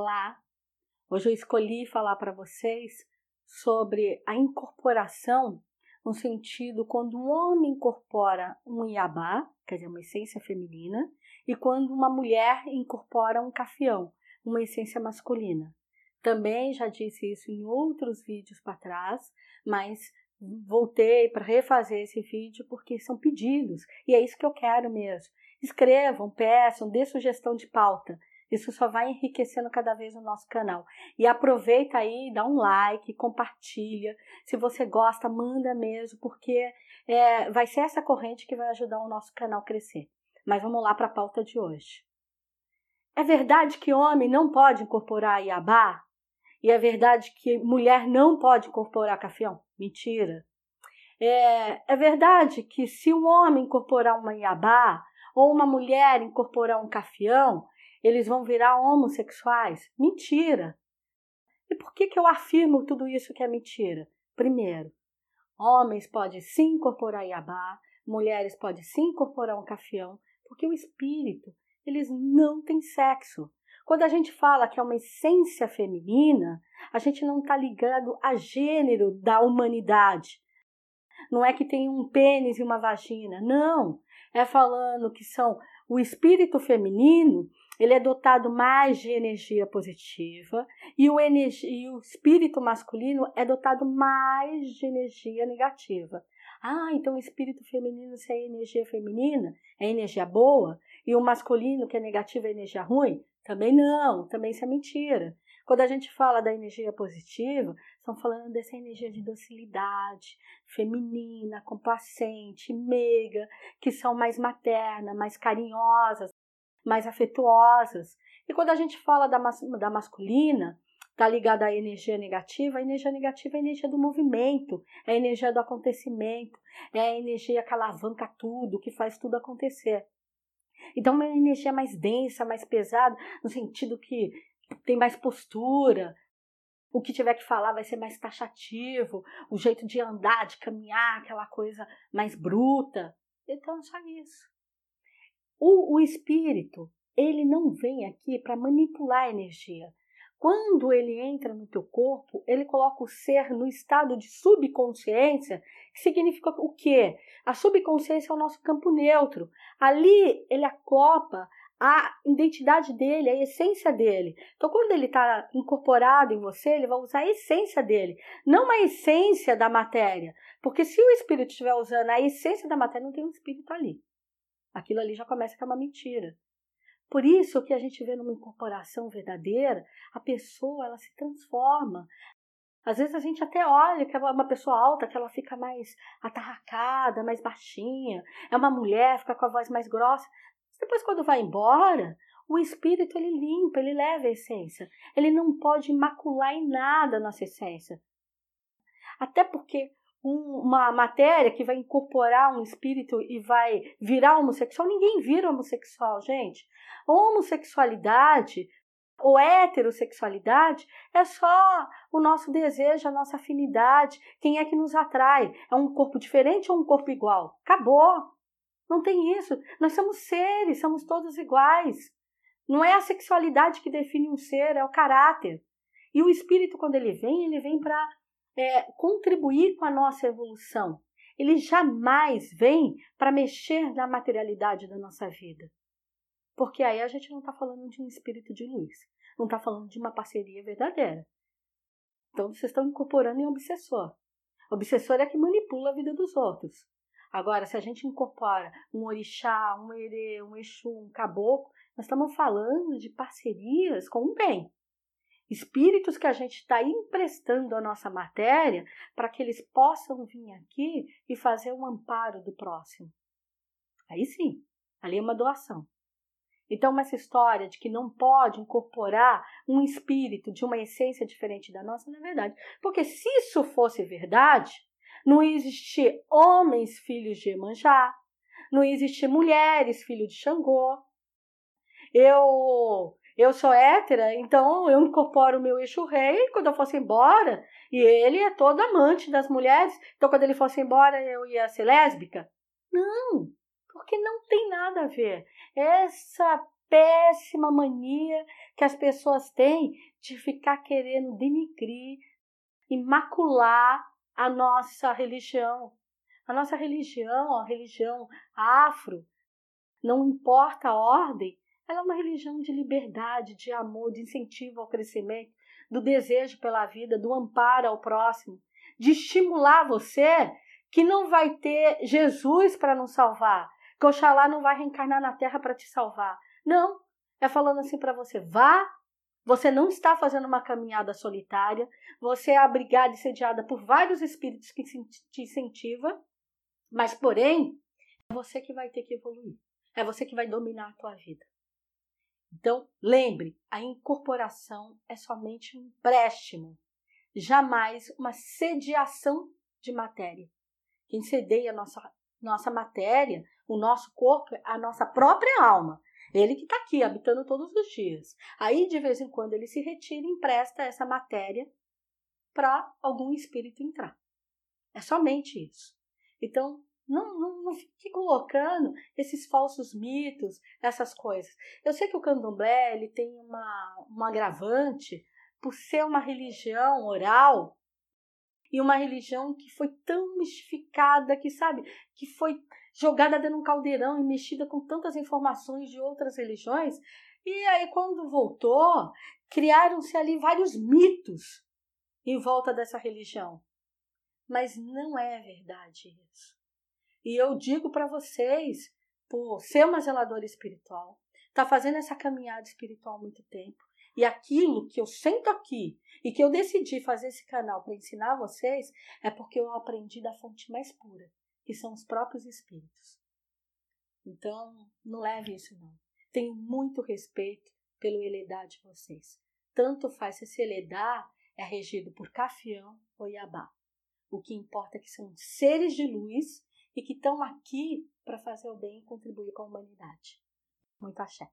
Olá! Hoje eu escolhi falar para vocês sobre a incorporação no sentido quando um homem incorpora um iabá, quer dizer, uma essência feminina, e quando uma mulher incorpora um cafião, uma essência masculina. Também já disse isso em outros vídeos para trás, mas voltei para refazer esse vídeo porque são pedidos e é isso que eu quero mesmo. Escrevam, peçam, dê sugestão de pauta. Isso só vai enriquecendo cada vez o nosso canal. E aproveita aí, dá um like, compartilha. Se você gosta, manda mesmo, porque é, vai ser essa corrente que vai ajudar o nosso canal a crescer. Mas vamos lá para a pauta de hoje. É verdade que homem não pode incorporar Iabá? E é verdade que mulher não pode incorporar cafião? Mentira. É, é verdade que se um homem incorporar uma Iabá ou uma mulher incorporar um cafião, eles vão virar homossexuais? Mentira. E por que, que eu afirmo tudo isso que é mentira? Primeiro, homens podem sim incorporar Iabá, mulheres podem sim incorporar um cafião, porque o espírito, eles não têm sexo. Quando a gente fala que é uma essência feminina, a gente não está ligado a gênero da humanidade. Não é que tem um pênis e uma vagina. Não. É falando que são o espírito feminino, ele é dotado mais de energia positiva e o, energia, e o espírito masculino é dotado mais de energia negativa. Ah, então o espírito feminino, se é energia feminina, é energia boa, e o masculino, que é negativo, é energia ruim? Também não, também isso é mentira. Quando a gente fala da energia positiva, estão falando dessa energia de docilidade, feminina, complacente, meiga, que são mais materna, mais carinhosas, mais afetuosas. E quando a gente fala da, mas, da masculina, está ligada à energia negativa, a energia negativa é a energia do movimento, é a energia do acontecimento, é a energia que alavanca tudo, que faz tudo acontecer. Então, uma energia mais densa, mais pesada, no sentido que tem mais postura. O que tiver que falar vai ser mais taxativo, o jeito de andar, de caminhar, aquela coisa mais bruta. Então, é só isso. O, o espírito, ele não vem aqui para manipular a energia. Quando ele entra no teu corpo, ele coloca o ser no estado de subconsciência, que significa o quê? A subconsciência é o nosso campo neutro. Ali ele acopla a identidade dele, a essência dele. Então, quando ele está incorporado em você, ele vai usar a essência dele, não a essência da matéria. Porque se o espírito estiver usando a essência da matéria, não tem um espírito ali. Aquilo ali já começa a é uma mentira. Por isso que a gente vê numa incorporação verdadeira, a pessoa ela se transforma. Às vezes a gente até olha que é uma pessoa alta, que ela fica mais atarracada, mais baixinha. É uma mulher, fica com a voz mais grossa. Depois, quando vai embora, o espírito ele limpa, ele leva a essência. Ele não pode macular em nada a nossa essência. Até porque uma matéria que vai incorporar um espírito e vai virar homossexual, ninguém vira homossexual, gente. Homossexualidade ou heterossexualidade é só o nosso desejo, a nossa afinidade, quem é que nos atrai? É um corpo diferente ou um corpo igual? Acabou. Não tem isso. Nós somos seres, somos todos iguais. Não é a sexualidade que define um ser, é o caráter. E o espírito, quando ele vem, ele vem para é, contribuir com a nossa evolução. Ele jamais vem para mexer na materialidade da nossa vida. Porque aí a gente não está falando de um espírito de luz, não está falando de uma parceria verdadeira. Então vocês estão incorporando em obsessor. Obsessor é que manipula a vida dos outros. Agora, se a gente incorpora um orixá, um erê, um exu, um caboclo, nós estamos falando de parcerias com o bem espíritos que a gente está emprestando a nossa matéria para que eles possam vir aqui e fazer um amparo do próximo. Aí sim, ali é uma doação. Então, essa história de que não pode incorporar um espírito de uma essência diferente da nossa não é verdade. Porque se isso fosse verdade, não ia homens filhos de Emanjá, não ia mulheres filhos de Xangô. Eu eu sou hétera, então eu incorporo o meu eixo rei quando eu fosse embora, e ele é todo amante das mulheres, então quando ele fosse embora eu ia ser lésbica? Não, porque não tem nada a ver. Essa péssima mania que as pessoas têm de ficar querendo denigrir e macular a nossa religião. A nossa religião, a religião afro, não importa a ordem, ela é uma religião de liberdade, de amor, de incentivo ao crescimento, do desejo pela vida, do amparo ao próximo, de estimular você que não vai ter Jesus para nos salvar, que Oxalá não vai reencarnar na terra para te salvar. Não, é falando assim para você: vá, você não está fazendo uma caminhada solitária, você é abrigada e sediada por vários espíritos que te incentivam, mas porém, é você que vai ter que evoluir. É você que vai dominar a tua vida. Então, lembre, a incorporação é somente um empréstimo, jamais uma sediação de matéria. Quem sedeia a nossa, nossa matéria, o nosso corpo, a nossa própria alma. Ele que está aqui, habitando todos os dias. Aí, de vez em quando, ele se retira e empresta essa matéria para algum espírito entrar. É somente isso. Então, não, não, não fique colocando esses falsos mitos, essas coisas. Eu sei que o candomblé ele tem uma, um agravante por ser uma religião oral e uma religião que foi tão mistificada, que sabe, que foi jogada dentro de um caldeirão e mexida com tantas informações de outras religiões. E aí, quando voltou, criaram-se ali vários mitos em volta dessa religião. Mas não é verdade isso. E eu digo para vocês, por ser uma zeladora espiritual, tá fazendo essa caminhada espiritual há muito tempo, e aquilo que eu sento aqui e que eu decidi fazer esse canal para ensinar vocês é porque eu aprendi da fonte mais pura, que são os próprios espíritos. Então, não leve isso não. Tenho muito respeito pelo Eledá de vocês. Tanto faz se esse Eledá é regido por Cafião ou Iabá. O que importa é que são seres de luz e que estão aqui para fazer o bem e contribuir com a humanidade. Muito axé.